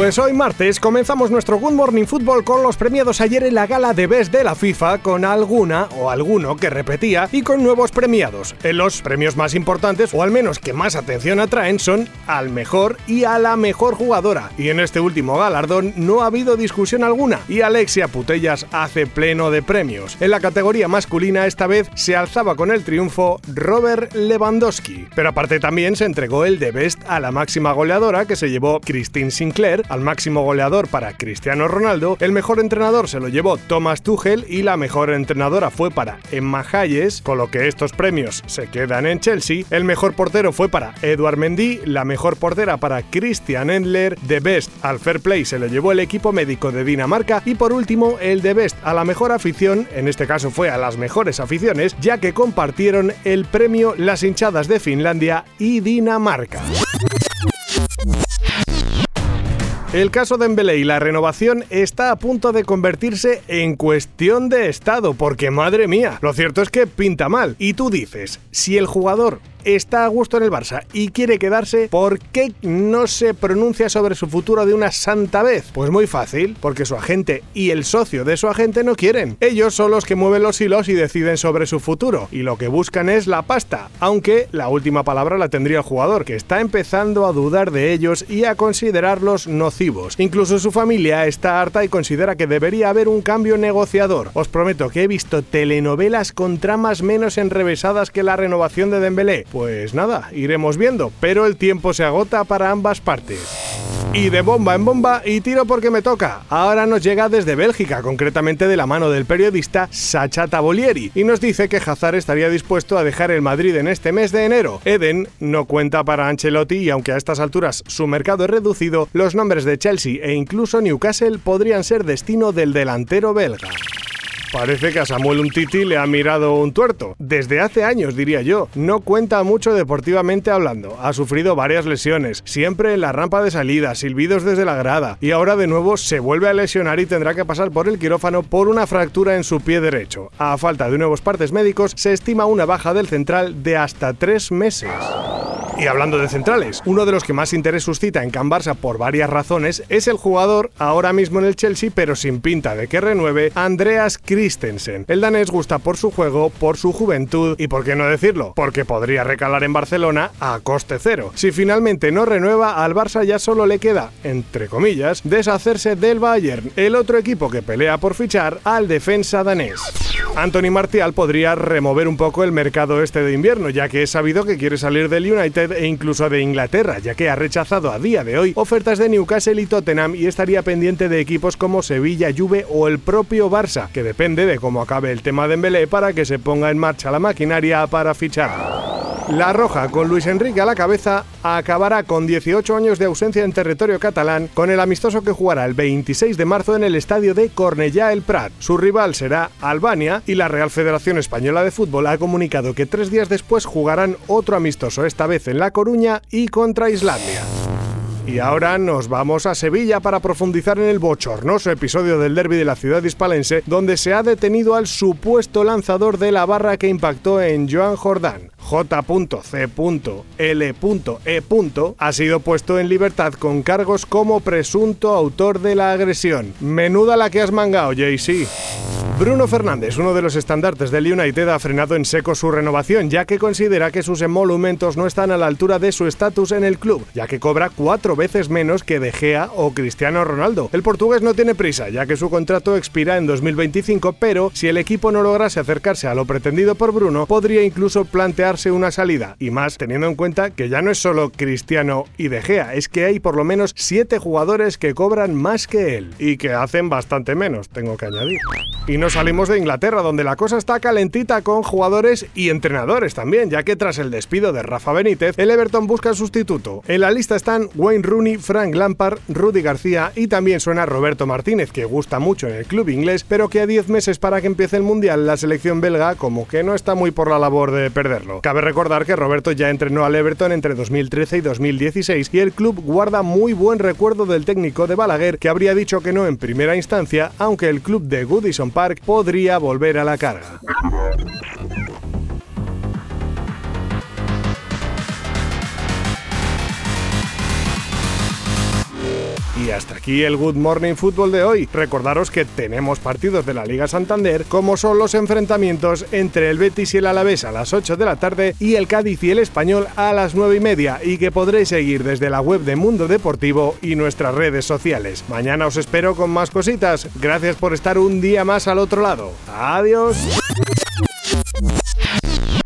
Pues hoy martes comenzamos nuestro Good Morning Football con los premiados ayer en la gala de Best de la FIFA con alguna o alguno que repetía y con nuevos premiados. En los premios más importantes o al menos que más atención atraen son al mejor y a la mejor jugadora. Y en este último galardón no ha habido discusión alguna y Alexia Putellas hace pleno de premios. En la categoría masculina esta vez se alzaba con el triunfo Robert Lewandowski. Pero aparte también se entregó el de Best a la máxima goleadora que se llevó Christine Sinclair al máximo goleador para Cristiano Ronaldo, el mejor entrenador se lo llevó Thomas Tuchel y la mejor entrenadora fue para Emma Hayes, con lo que estos premios se quedan en Chelsea. El mejor portero fue para Edouard Mendy, la mejor portera para Christian Endler, The Best al Fair Play se lo llevó el equipo médico de Dinamarca y por último el The Best a la mejor afición, en este caso fue a las mejores aficiones, ya que compartieron el premio las hinchadas de Finlandia y Dinamarca. El caso de Dembélé y la renovación está a punto de convertirse en cuestión de estado, porque madre mía, lo cierto es que pinta mal. Y tú dices, si el jugador está a gusto en el Barça y quiere quedarse, ¿por qué no se pronuncia sobre su futuro de una santa vez? Pues muy fácil, porque su agente y el socio de su agente no quieren. Ellos son los que mueven los hilos y deciden sobre su futuro, y lo que buscan es la pasta, aunque la última palabra la tendría el jugador, que está empezando a dudar de ellos y a considerarlos nocivos. Incluso su familia está harta y considera que debería haber un cambio negociador. Os prometo que he visto telenovelas con tramas menos enrevesadas que la renovación de Dembélé. Pues nada, iremos viendo, pero el tiempo se agota para ambas partes. Y de bomba en bomba y tiro porque me toca. Ahora nos llega desde Bélgica, concretamente de la mano del periodista Sacha Tabolieri, y nos dice que Hazard estaría dispuesto a dejar el Madrid en este mes de enero. Eden no cuenta para Ancelotti y aunque a estas alturas su mercado es reducido, los nombres de Chelsea e incluso Newcastle podrían ser destino del delantero belga. Parece que a Samuel Untiti le ha mirado un tuerto. Desde hace años, diría yo. No cuenta mucho deportivamente hablando. Ha sufrido varias lesiones, siempre en la rampa de salida, silbidos desde la grada. Y ahora de nuevo se vuelve a lesionar y tendrá que pasar por el quirófano por una fractura en su pie derecho. A falta de nuevos partes médicos, se estima una baja del central de hasta tres meses. Y hablando de centrales, uno de los que más interés suscita en Can Barça por varias razones es el jugador ahora mismo en el Chelsea pero sin pinta de que renueve, Andreas Christensen. El danés gusta por su juego, por su juventud y por qué no decirlo, porque podría recalar en Barcelona a coste cero. Si finalmente no renueva, al Barça ya solo le queda, entre comillas, deshacerse del Bayern, el otro equipo que pelea por fichar al defensa danés. Anthony Martial podría remover un poco el mercado este de invierno, ya que es sabido que quiere salir del United e incluso de Inglaterra, ya que ha rechazado a día de hoy ofertas de Newcastle y Tottenham y estaría pendiente de equipos como Sevilla, Juve o el propio Barça, que depende de cómo acabe el tema de Dembélé para que se ponga en marcha la maquinaria para fichar. La Roja, con Luis Enrique a la cabeza, acabará con 18 años de ausencia en territorio catalán con el amistoso que jugará el 26 de marzo en el estadio de Cornellá el Prat. Su rival será Albania y la Real Federación Española de Fútbol ha comunicado que tres días después jugarán otro amistoso, esta vez en La Coruña y contra Islandia. Y ahora nos vamos a Sevilla para profundizar en el bochornoso episodio del derby de la ciudad hispalense, donde se ha detenido al supuesto lanzador de la barra que impactó en Joan Jordán. J.C.L.E. ha sido puesto en libertad con cargos como presunto autor de la agresión. Menuda la que has mangado, JC. Bruno Fernández, uno de los estandartes del United, ha frenado en seco su renovación, ya que considera que sus emolumentos no están a la altura de su estatus en el club, ya que cobra cuatro veces menos que De Gea o Cristiano Ronaldo. El portugués no tiene prisa, ya que su contrato expira en 2025, pero si el equipo no lograse acercarse a lo pretendido por Bruno, podría incluso plantearse una salida, y más teniendo en cuenta que ya no es solo Cristiano y De Gea, es que hay por lo menos siete jugadores que cobran más que él, y que hacen bastante menos, tengo que añadir. Salimos de Inglaterra, donde la cosa está calentita con jugadores y entrenadores también, ya que tras el despido de Rafa Benítez, el Everton busca sustituto. En la lista están Wayne Rooney, Frank Lampard, Rudy García y también suena Roberto Martínez, que gusta mucho en el club inglés, pero que a 10 meses para que empiece el Mundial, la selección belga como que no está muy por la labor de perderlo. Cabe recordar que Roberto ya entrenó al Everton entre 2013 y 2016 y el club guarda muy buen recuerdo del técnico de Balaguer que habría dicho que no en primera instancia, aunque el club de Goodison Park podría volver a la carga. Y hasta aquí el Good Morning Football de hoy. Recordaros que tenemos partidos de la Liga Santander, como son los enfrentamientos entre el Betis y el Alavés a las 8 de la tarde y el Cádiz y el Español a las 9 y media, y que podréis seguir desde la web de Mundo Deportivo y nuestras redes sociales. Mañana os espero con más cositas. Gracias por estar un día más al otro lado. Adiós.